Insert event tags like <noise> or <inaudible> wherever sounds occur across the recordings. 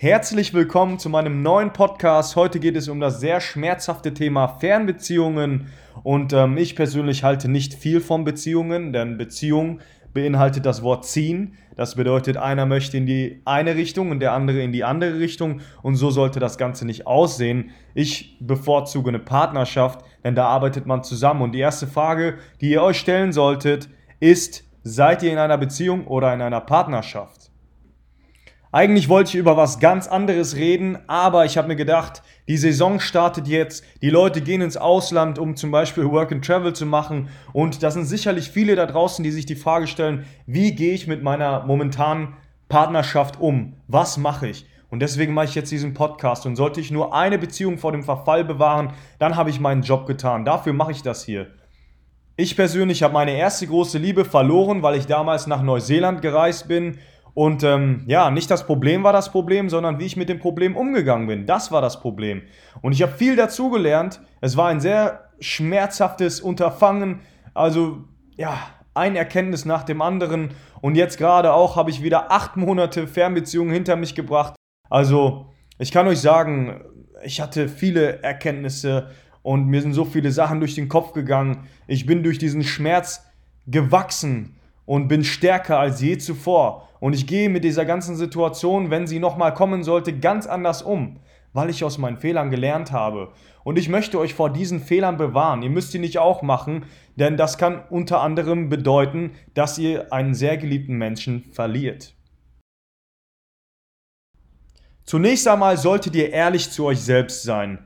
Herzlich willkommen zu meinem neuen Podcast. Heute geht es um das sehr schmerzhafte Thema Fernbeziehungen. Und ähm, ich persönlich halte nicht viel von Beziehungen, denn Beziehung beinhaltet das Wort ziehen. Das bedeutet, einer möchte in die eine Richtung und der andere in die andere Richtung. Und so sollte das Ganze nicht aussehen. Ich bevorzuge eine Partnerschaft, denn da arbeitet man zusammen. Und die erste Frage, die ihr euch stellen solltet, ist, seid ihr in einer Beziehung oder in einer Partnerschaft? Eigentlich wollte ich über was ganz anderes reden, aber ich habe mir gedacht, die Saison startet jetzt, die Leute gehen ins Ausland, um zum Beispiel Work and Travel zu machen und da sind sicherlich viele da draußen, die sich die Frage stellen, wie gehe ich mit meiner momentanen Partnerschaft um? Was mache ich? Und deswegen mache ich jetzt diesen Podcast und sollte ich nur eine Beziehung vor dem Verfall bewahren, dann habe ich meinen Job getan. Dafür mache ich das hier. Ich persönlich habe meine erste große Liebe verloren, weil ich damals nach Neuseeland gereist bin und ähm, ja, nicht das Problem war das Problem, sondern wie ich mit dem Problem umgegangen bin. Das war das Problem. Und ich habe viel dazugelernt. Es war ein sehr schmerzhaftes Unterfangen. Also ja, ein Erkenntnis nach dem anderen. Und jetzt gerade auch habe ich wieder acht Monate Fernbeziehungen hinter mich gebracht. Also ich kann euch sagen, ich hatte viele Erkenntnisse und mir sind so viele Sachen durch den Kopf gegangen. Ich bin durch diesen Schmerz gewachsen und bin stärker als je zuvor. Und ich gehe mit dieser ganzen Situation, wenn sie nochmal kommen sollte, ganz anders um, weil ich aus meinen Fehlern gelernt habe. Und ich möchte euch vor diesen Fehlern bewahren. Ihr müsst die nicht auch machen, denn das kann unter anderem bedeuten, dass ihr einen sehr geliebten Menschen verliert. Zunächst einmal solltet ihr ehrlich zu euch selbst sein.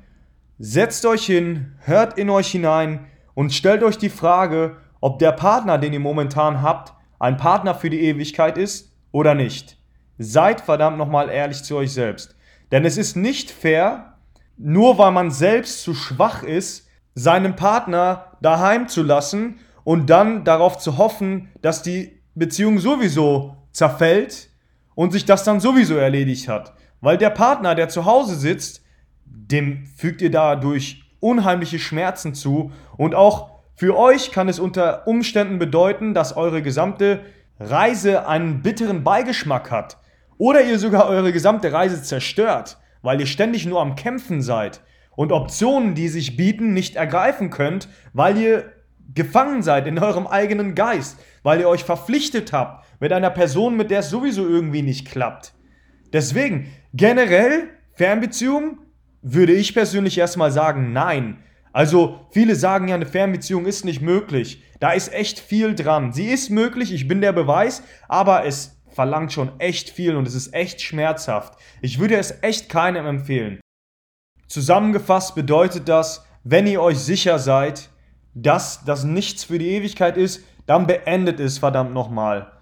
Setzt euch hin, hört in euch hinein und stellt euch die Frage, ob der Partner, den ihr momentan habt, ein Partner für die Ewigkeit ist oder nicht. Seid verdammt nochmal ehrlich zu euch selbst. Denn es ist nicht fair, nur weil man selbst zu schwach ist, seinen Partner daheim zu lassen und dann darauf zu hoffen, dass die Beziehung sowieso zerfällt und sich das dann sowieso erledigt hat. Weil der Partner, der zu Hause sitzt, dem fügt ihr dadurch unheimliche Schmerzen zu und auch für euch kann es unter Umständen bedeuten, dass eure gesamte Reise einen bitteren Beigeschmack hat oder ihr sogar eure gesamte Reise zerstört, weil ihr ständig nur am Kämpfen seid und Optionen, die sich bieten, nicht ergreifen könnt, weil ihr gefangen seid in eurem eigenen Geist, weil ihr euch verpflichtet habt mit einer Person, mit der es sowieso irgendwie nicht klappt. Deswegen, generell, Fernbeziehung, würde ich persönlich erstmal sagen, nein. Also viele sagen ja, eine Fernbeziehung ist nicht möglich. Da ist echt viel dran. Sie ist möglich, ich bin der Beweis, aber es verlangt schon echt viel und es ist echt schmerzhaft. Ich würde es echt keinem empfehlen. Zusammengefasst bedeutet das, wenn ihr euch sicher seid, dass das nichts für die Ewigkeit ist, dann beendet es verdammt nochmal.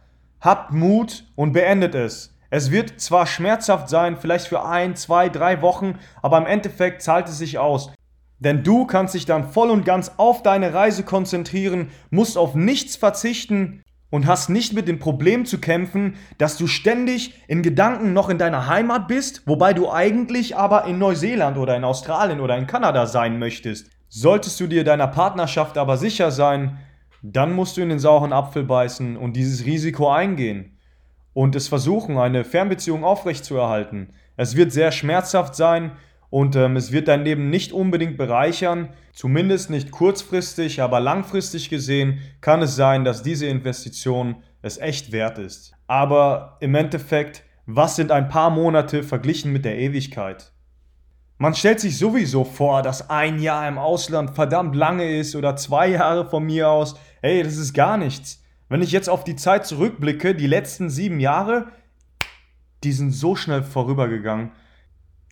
Habt Mut und beendet es. Es wird zwar schmerzhaft sein, vielleicht für ein, zwei, drei Wochen, aber im Endeffekt zahlt es sich aus. Denn du kannst dich dann voll und ganz auf deine Reise konzentrieren, musst auf nichts verzichten und hast nicht mit dem Problem zu kämpfen, dass du ständig in Gedanken noch in deiner Heimat bist, wobei du eigentlich aber in Neuseeland oder in Australien oder in Kanada sein möchtest. Solltest du dir deiner Partnerschaft aber sicher sein, dann musst du in den sauren Apfel beißen und dieses Risiko eingehen und es versuchen, eine Fernbeziehung aufrechtzuerhalten. Es wird sehr schmerzhaft sein, und ähm, es wird dein Leben nicht unbedingt bereichern, zumindest nicht kurzfristig, aber langfristig gesehen kann es sein, dass diese Investition es echt wert ist. Aber im Endeffekt, was sind ein paar Monate verglichen mit der Ewigkeit? Man stellt sich sowieso vor, dass ein Jahr im Ausland verdammt lange ist oder zwei Jahre von mir aus. Hey, das ist gar nichts. Wenn ich jetzt auf die Zeit zurückblicke, die letzten sieben Jahre, die sind so schnell vorübergegangen.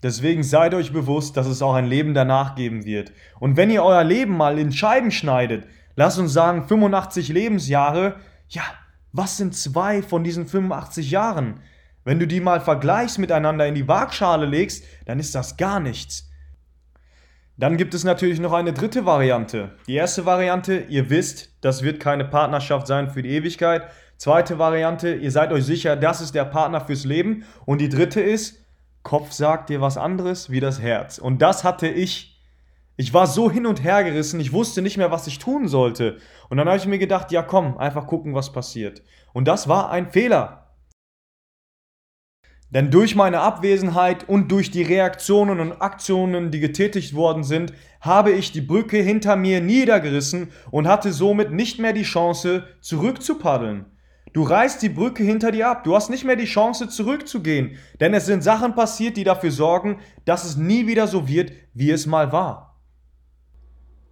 Deswegen seid euch bewusst, dass es auch ein Leben danach geben wird. Und wenn ihr euer Leben mal in Scheiben schneidet, lasst uns sagen 85 Lebensjahre, ja, was sind zwei von diesen 85 Jahren? Wenn du die mal vergleichst miteinander in die Waagschale legst, dann ist das gar nichts. Dann gibt es natürlich noch eine dritte Variante. Die erste Variante, ihr wisst, das wird keine Partnerschaft sein für die Ewigkeit. Zweite Variante, ihr seid euch sicher, das ist der Partner fürs Leben. Und die dritte ist, Kopf sagt dir was anderes wie das Herz. Und das hatte ich. Ich war so hin und her gerissen, ich wusste nicht mehr, was ich tun sollte. Und dann habe ich mir gedacht, ja komm, einfach gucken, was passiert. Und das war ein Fehler. Denn durch meine Abwesenheit und durch die Reaktionen und Aktionen, die getätigt worden sind, habe ich die Brücke hinter mir niedergerissen und hatte somit nicht mehr die Chance, zurückzupaddeln. Du reißt die Brücke hinter dir ab. Du hast nicht mehr die Chance, zurückzugehen. Denn es sind Sachen passiert, die dafür sorgen, dass es nie wieder so wird, wie es mal war.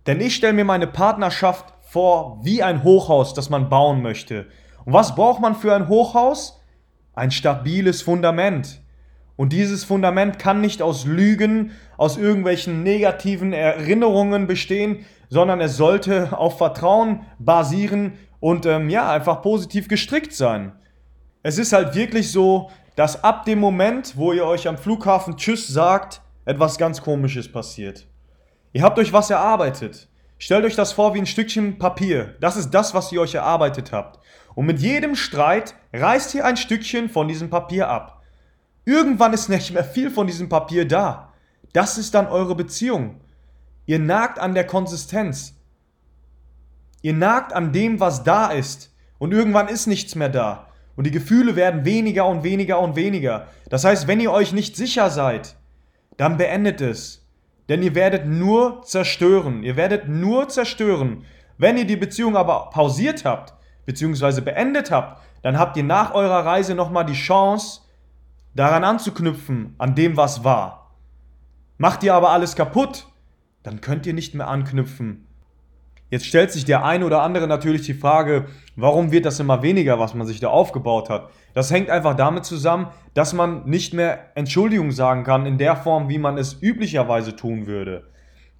Denn ich stelle mir meine Partnerschaft vor wie ein Hochhaus, das man bauen möchte. Und was braucht man für ein Hochhaus? Ein stabiles Fundament. Und dieses Fundament kann nicht aus Lügen, aus irgendwelchen negativen Erinnerungen bestehen, sondern es sollte auf Vertrauen basieren und ähm, ja, einfach positiv gestrickt sein. Es ist halt wirklich so, dass ab dem Moment, wo ihr euch am Flughafen Tschüss sagt, etwas ganz Komisches passiert. Ihr habt euch was erarbeitet. Stellt euch das vor wie ein Stückchen Papier. Das ist das, was ihr euch erarbeitet habt. Und mit jedem Streit reißt ihr ein Stückchen von diesem Papier ab. Irgendwann ist nicht mehr viel von diesem Papier da. Das ist dann eure Beziehung. Ihr nagt an der Konsistenz. Ihr nagt an dem, was da ist. Und irgendwann ist nichts mehr da. Und die Gefühle werden weniger und weniger und weniger. Das heißt, wenn ihr euch nicht sicher seid, dann beendet es. Denn ihr werdet nur zerstören. Ihr werdet nur zerstören. Wenn ihr die Beziehung aber pausiert habt, beziehungsweise beendet habt, dann habt ihr nach eurer Reise nochmal die Chance, daran anzuknüpfen, an dem, was war. Macht ihr aber alles kaputt, dann könnt ihr nicht mehr anknüpfen. Jetzt stellt sich der eine oder andere natürlich die Frage, warum wird das immer weniger, was man sich da aufgebaut hat? Das hängt einfach damit zusammen, dass man nicht mehr Entschuldigung sagen kann in der Form, wie man es üblicherweise tun würde.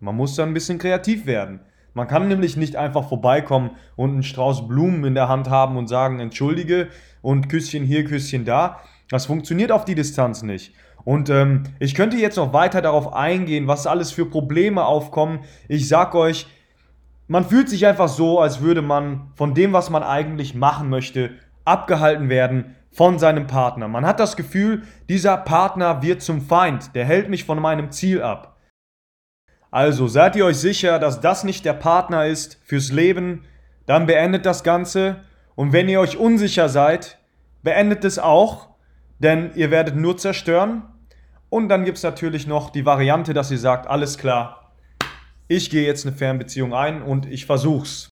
Man muss da ein bisschen kreativ werden. Man kann nämlich nicht einfach vorbeikommen und einen Strauß Blumen in der Hand haben und sagen, entschuldige und Küsschen hier, Küsschen da. Das funktioniert auf die Distanz nicht. Und ähm, ich könnte jetzt noch weiter darauf eingehen, was alles für Probleme aufkommen. Ich sag euch, man fühlt sich einfach so, als würde man von dem, was man eigentlich machen möchte, abgehalten werden von seinem Partner. Man hat das Gefühl, dieser Partner wird zum Feind, der hält mich von meinem Ziel ab. Also seid ihr euch sicher, dass das nicht der Partner ist fürs Leben, dann beendet das Ganze. Und wenn ihr euch unsicher seid, beendet es auch, denn ihr werdet nur zerstören. Und dann gibt es natürlich noch die Variante, dass ihr sagt, alles klar, ich gehe jetzt eine Fernbeziehung ein und ich versuch's.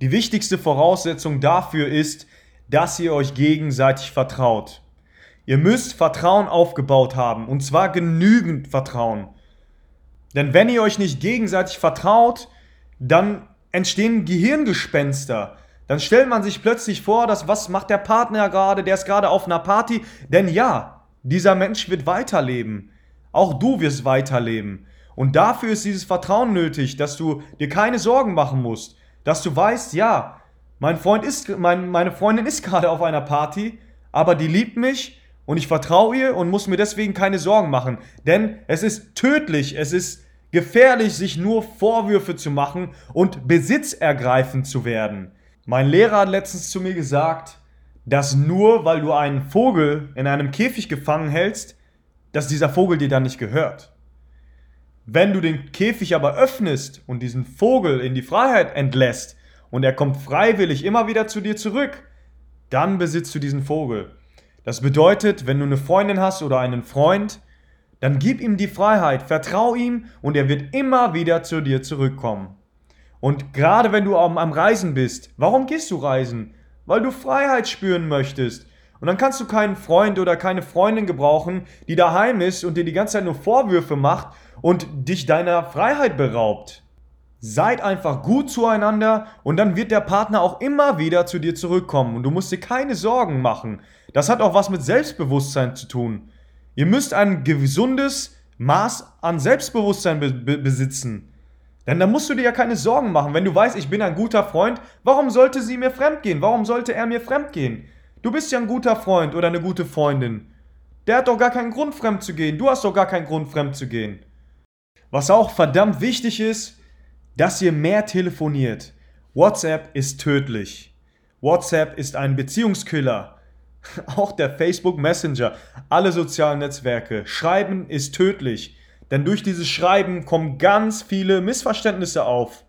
Die wichtigste Voraussetzung dafür ist, dass ihr euch gegenseitig vertraut. Ihr müsst Vertrauen aufgebaut haben und zwar genügend Vertrauen. Denn wenn ihr euch nicht gegenseitig vertraut, dann entstehen Gehirngespenster. Dann stellt man sich plötzlich vor, dass was macht der Partner gerade, der ist gerade auf einer Party. Denn ja, dieser Mensch wird weiterleben. Auch du wirst weiterleben. Und dafür ist dieses Vertrauen nötig, dass du dir keine Sorgen machen musst. Dass du weißt, ja, mein Freund ist, mein, meine Freundin ist gerade auf einer Party, aber die liebt mich und ich vertraue ihr und muss mir deswegen keine Sorgen machen. Denn es ist tödlich, es ist gefährlich, sich nur Vorwürfe zu machen und besitzergreifend zu werden. Mein Lehrer hat letztens zu mir gesagt, dass nur weil du einen Vogel in einem Käfig gefangen hältst, dass dieser Vogel dir dann nicht gehört. Wenn du den Käfig aber öffnest und diesen Vogel in die Freiheit entlässt und er kommt freiwillig immer wieder zu dir zurück, dann besitzt du diesen Vogel. Das bedeutet, wenn du eine Freundin hast oder einen Freund, dann gib ihm die Freiheit, vertrau ihm und er wird immer wieder zu dir zurückkommen. Und gerade wenn du am, Reisen bist, warum gehst du reisen? Weil du Freiheit spüren möchtest. Und dann kannst du keinen Freund oder keine Freundin gebrauchen, die daheim ist und dir die ganze Zeit nur Vorwürfe macht und dich deiner Freiheit beraubt. Seid einfach gut zueinander und dann wird der Partner auch immer wieder zu dir zurückkommen und du musst dir keine Sorgen machen. Das hat auch was mit Selbstbewusstsein zu tun. Ihr müsst ein gesundes Maß an Selbstbewusstsein be be besitzen. Denn da musst du dir ja keine Sorgen machen. Wenn du weißt, ich bin ein guter Freund, warum sollte sie mir fremdgehen? Warum sollte er mir fremdgehen? Du bist ja ein guter Freund oder eine gute Freundin. Der hat doch gar keinen Grund, fremd zu gehen. Du hast doch gar keinen Grund, fremd zu gehen. Was auch verdammt wichtig ist, dass ihr mehr telefoniert. WhatsApp ist tödlich. WhatsApp ist ein Beziehungskiller. <laughs> Auch der Facebook Messenger, alle sozialen Netzwerke. Schreiben ist tödlich. Denn durch dieses Schreiben kommen ganz viele Missverständnisse auf.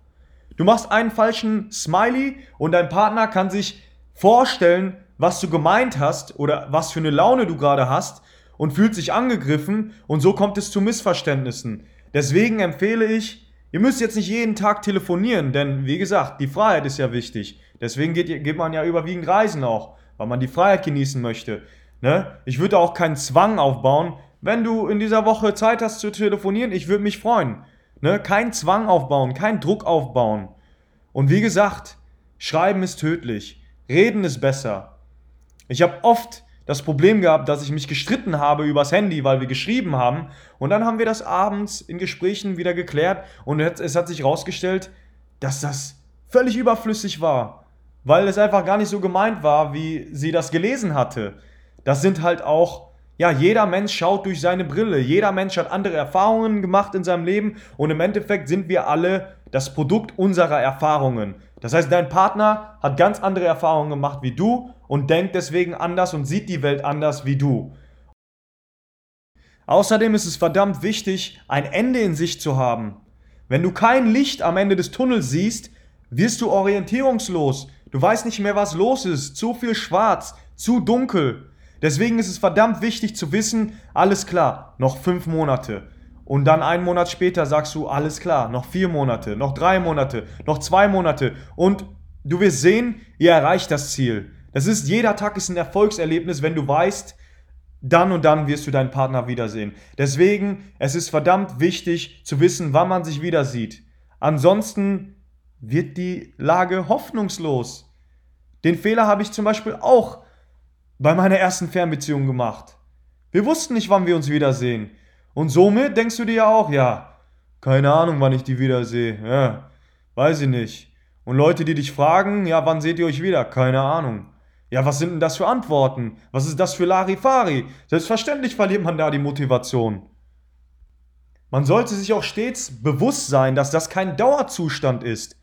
Du machst einen falschen Smiley und dein Partner kann sich vorstellen, was du gemeint hast oder was für eine Laune du gerade hast und fühlt sich angegriffen und so kommt es zu Missverständnissen. Deswegen empfehle ich, ihr müsst jetzt nicht jeden Tag telefonieren, denn wie gesagt, die Freiheit ist ja wichtig. Deswegen geht, geht man ja überwiegend reisen auch, weil man die Freiheit genießen möchte. Ne? Ich würde auch keinen Zwang aufbauen, wenn du in dieser Woche Zeit hast zu telefonieren, ich würde mich freuen. Ne? Kein Zwang aufbauen, kein Druck aufbauen. Und wie gesagt, Schreiben ist tödlich, Reden ist besser. Ich habe oft das Problem gehabt, dass ich mich gestritten habe übers Handy, weil wir geschrieben haben. Und dann haben wir das abends in Gesprächen wieder geklärt und es hat sich herausgestellt, dass das völlig überflüssig war, weil es einfach gar nicht so gemeint war, wie sie das gelesen hatte. Das sind halt auch, ja, jeder Mensch schaut durch seine Brille, jeder Mensch hat andere Erfahrungen gemacht in seinem Leben und im Endeffekt sind wir alle das Produkt unserer Erfahrungen. Das heißt, dein Partner hat ganz andere Erfahrungen gemacht wie du und denkt deswegen anders und sieht die Welt anders wie du. Außerdem ist es verdammt wichtig, ein Ende in sich zu haben. Wenn du kein Licht am Ende des Tunnels siehst, wirst du orientierungslos. Du weißt nicht mehr, was los ist. Zu viel schwarz, zu dunkel. Deswegen ist es verdammt wichtig zu wissen, alles klar, noch fünf Monate. Und dann einen Monat später sagst du, alles klar, noch vier Monate, noch drei Monate, noch zwei Monate. Und du wirst sehen, ihr erreicht das Ziel. Das ist, jeder Tag ist ein Erfolgserlebnis, wenn du weißt, dann und dann wirst du deinen Partner wiedersehen. Deswegen, es ist verdammt wichtig zu wissen, wann man sich wieder sieht. Ansonsten wird die Lage hoffnungslos. Den Fehler habe ich zum Beispiel auch bei meiner ersten Fernbeziehung gemacht. Wir wussten nicht, wann wir uns wiedersehen. Und somit denkst du dir ja auch, ja, keine Ahnung, wann ich die wiedersehe. Ja, weiß ich nicht. Und Leute, die dich fragen, ja, wann seht ihr euch wieder? Keine Ahnung. Ja, was sind denn das für Antworten? Was ist das für Larifari? Selbstverständlich verliert man da die Motivation. Man sollte sich auch stets bewusst sein, dass das kein Dauerzustand ist.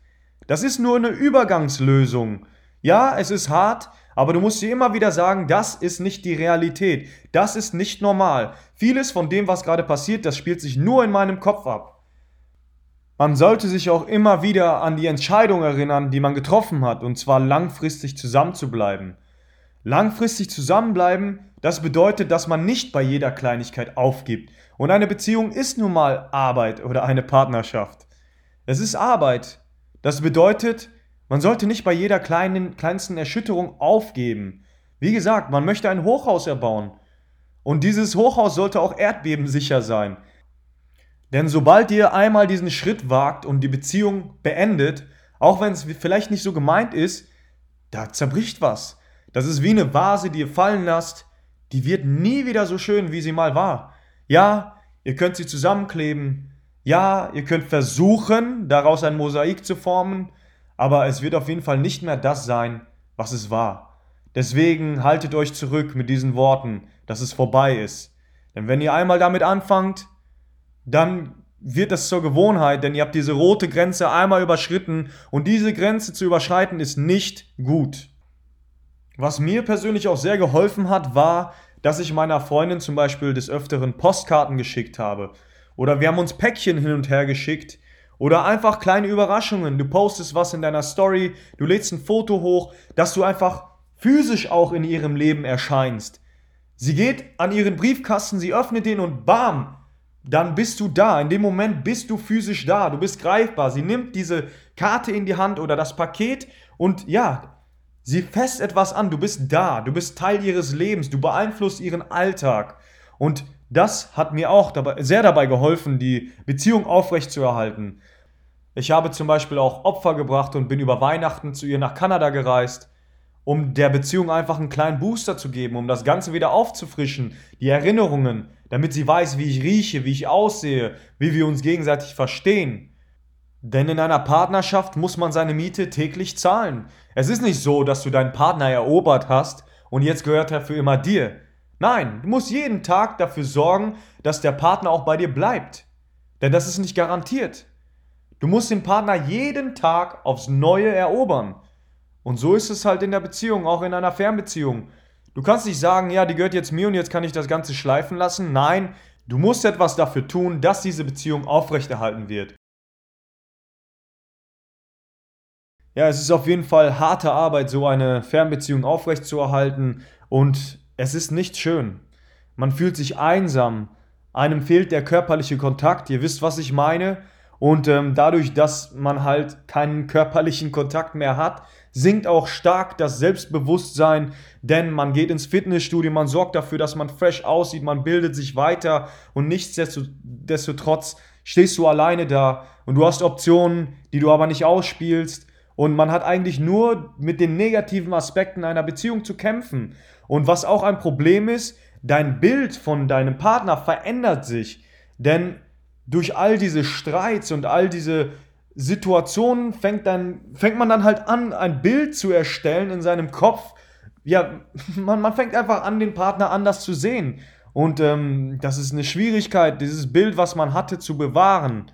Das ist nur eine Übergangslösung. Ja, es ist hart, aber du musst dir immer wieder sagen, das ist nicht die Realität. Das ist nicht normal. Vieles von dem, was gerade passiert, das spielt sich nur in meinem Kopf ab. Man sollte sich auch immer wieder an die Entscheidung erinnern, die man getroffen hat, und zwar langfristig zusammenzubleiben. Langfristig zusammenbleiben, das bedeutet, dass man nicht bei jeder Kleinigkeit aufgibt. Und eine Beziehung ist nun mal Arbeit oder eine Partnerschaft. Es ist Arbeit. Das bedeutet, man sollte nicht bei jeder kleinen, kleinsten Erschütterung aufgeben. Wie gesagt, man möchte ein Hochhaus erbauen. Und dieses Hochhaus sollte auch erdbebensicher sein. Denn sobald ihr einmal diesen Schritt wagt und die Beziehung beendet, auch wenn es vielleicht nicht so gemeint ist, da zerbricht was. Das ist wie eine Vase, die ihr fallen lasst. Die wird nie wieder so schön, wie sie mal war. Ja, ihr könnt sie zusammenkleben. Ja, ihr könnt versuchen, daraus ein Mosaik zu formen. Aber es wird auf jeden Fall nicht mehr das sein, was es war. Deswegen haltet euch zurück mit diesen Worten, dass es vorbei ist. Denn wenn ihr einmal damit anfangt, dann wird das zur Gewohnheit, denn ihr habt diese rote Grenze einmal überschritten und diese Grenze zu überschreiten ist nicht gut. Was mir persönlich auch sehr geholfen hat, war, dass ich meiner Freundin zum Beispiel des Öfteren Postkarten geschickt habe. Oder wir haben uns Päckchen hin und her geschickt. Oder einfach kleine Überraschungen. Du postest was in deiner Story, du lädst ein Foto hoch, dass du einfach physisch auch in ihrem Leben erscheinst. Sie geht an ihren Briefkasten, sie öffnet den und bam, dann bist du da. In dem Moment bist du physisch da. Du bist greifbar. Sie nimmt diese Karte in die Hand oder das Paket und ja, sie fässt etwas an. Du bist da. Du bist Teil ihres Lebens. Du beeinflusst ihren Alltag. Und das hat mir auch dabei, sehr dabei geholfen, die Beziehung aufrechtzuerhalten. Ich habe zum Beispiel auch Opfer gebracht und bin über Weihnachten zu ihr nach Kanada gereist um der Beziehung einfach einen kleinen Booster zu geben, um das Ganze wieder aufzufrischen, die Erinnerungen, damit sie weiß, wie ich rieche, wie ich aussehe, wie wir uns gegenseitig verstehen. Denn in einer Partnerschaft muss man seine Miete täglich zahlen. Es ist nicht so, dass du deinen Partner erobert hast und jetzt gehört er für immer dir. Nein, du musst jeden Tag dafür sorgen, dass der Partner auch bei dir bleibt. Denn das ist nicht garantiert. Du musst den Partner jeden Tag aufs Neue erobern. Und so ist es halt in der Beziehung, auch in einer Fernbeziehung. Du kannst nicht sagen, ja, die gehört jetzt mir und jetzt kann ich das Ganze schleifen lassen. Nein, du musst etwas dafür tun, dass diese Beziehung aufrechterhalten wird. ja, es ist auf jeden Fall harte Arbeit, so eine Fernbeziehung aufrechtzuerhalten und es ist nicht schön. Man fühlt sich einsam, einem fehlt der körperliche Kontakt, ihr wisst, was ich meine. Und ähm, dadurch, dass man halt keinen körperlichen Kontakt mehr hat, sinkt auch stark das Selbstbewusstsein, denn man geht ins Fitnessstudio, man sorgt dafür, dass man fresh aussieht, man bildet sich weiter. Und nichtsdestotrotz stehst du alleine da. Und du hast Optionen, die du aber nicht ausspielst und man hat eigentlich nur mit den negativen Aspekten einer Beziehung zu kämpfen. Und was auch ein Problem ist, dein Bild von deinem Partner verändert sich, denn durch all diese Streits und all diese Situationen fängt, dann, fängt man dann halt an, ein Bild zu erstellen in seinem Kopf. Ja, <laughs> man, man fängt einfach an, den Partner anders zu sehen. Und ähm, das ist eine Schwierigkeit, dieses Bild, was man hatte, zu bewahren.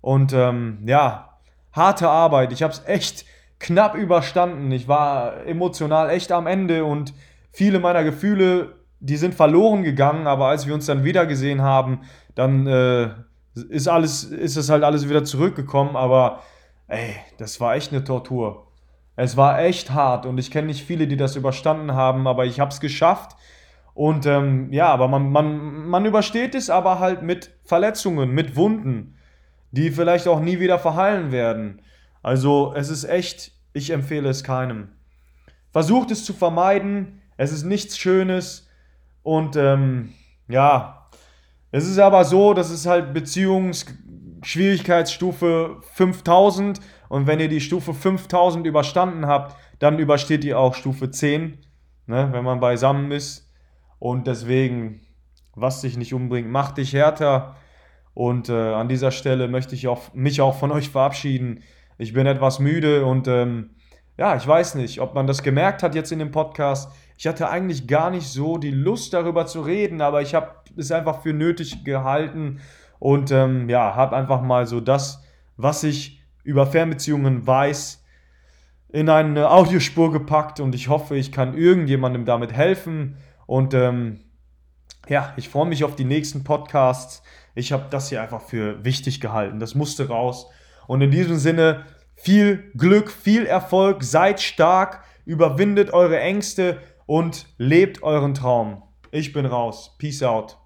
Und ähm, ja, harte Arbeit. Ich habe es echt knapp überstanden. Ich war emotional echt am Ende und viele meiner Gefühle, die sind verloren gegangen. Aber als wir uns dann wieder gesehen haben, dann äh, ist alles, ist es halt alles wieder zurückgekommen, aber ey, das war echt eine Tortur. Es war echt hart und ich kenne nicht viele, die das überstanden haben, aber ich habe es geschafft. Und ähm, ja, aber man, man, man übersteht es aber halt mit Verletzungen, mit Wunden, die vielleicht auch nie wieder verheilen werden. Also es ist echt, ich empfehle es keinem. Versucht es zu vermeiden, es ist nichts Schönes und ähm, ja, es ist aber so, das ist halt Beziehungsschwierigkeitsstufe 5000 und wenn ihr die Stufe 5000 überstanden habt, dann übersteht ihr auch Stufe 10, ne, wenn man beisammen ist. Und deswegen, was dich nicht umbringt, macht dich härter. Und äh, an dieser Stelle möchte ich auch, mich auch von euch verabschieden. Ich bin etwas müde und ähm, ja, ich weiß nicht, ob man das gemerkt hat jetzt in dem Podcast. Ich hatte eigentlich gar nicht so die Lust darüber zu reden, aber ich habe es einfach für nötig gehalten und ähm, ja, habe einfach mal so das, was ich über Fernbeziehungen weiß, in eine Audiospur gepackt und ich hoffe, ich kann irgendjemandem damit helfen und ähm, ja, ich freue mich auf die nächsten Podcasts. Ich habe das hier einfach für wichtig gehalten. Das musste raus. Und in diesem Sinne, viel Glück, viel Erfolg, seid stark, überwindet eure Ängste und lebt euren Traum. Ich bin raus. Peace out.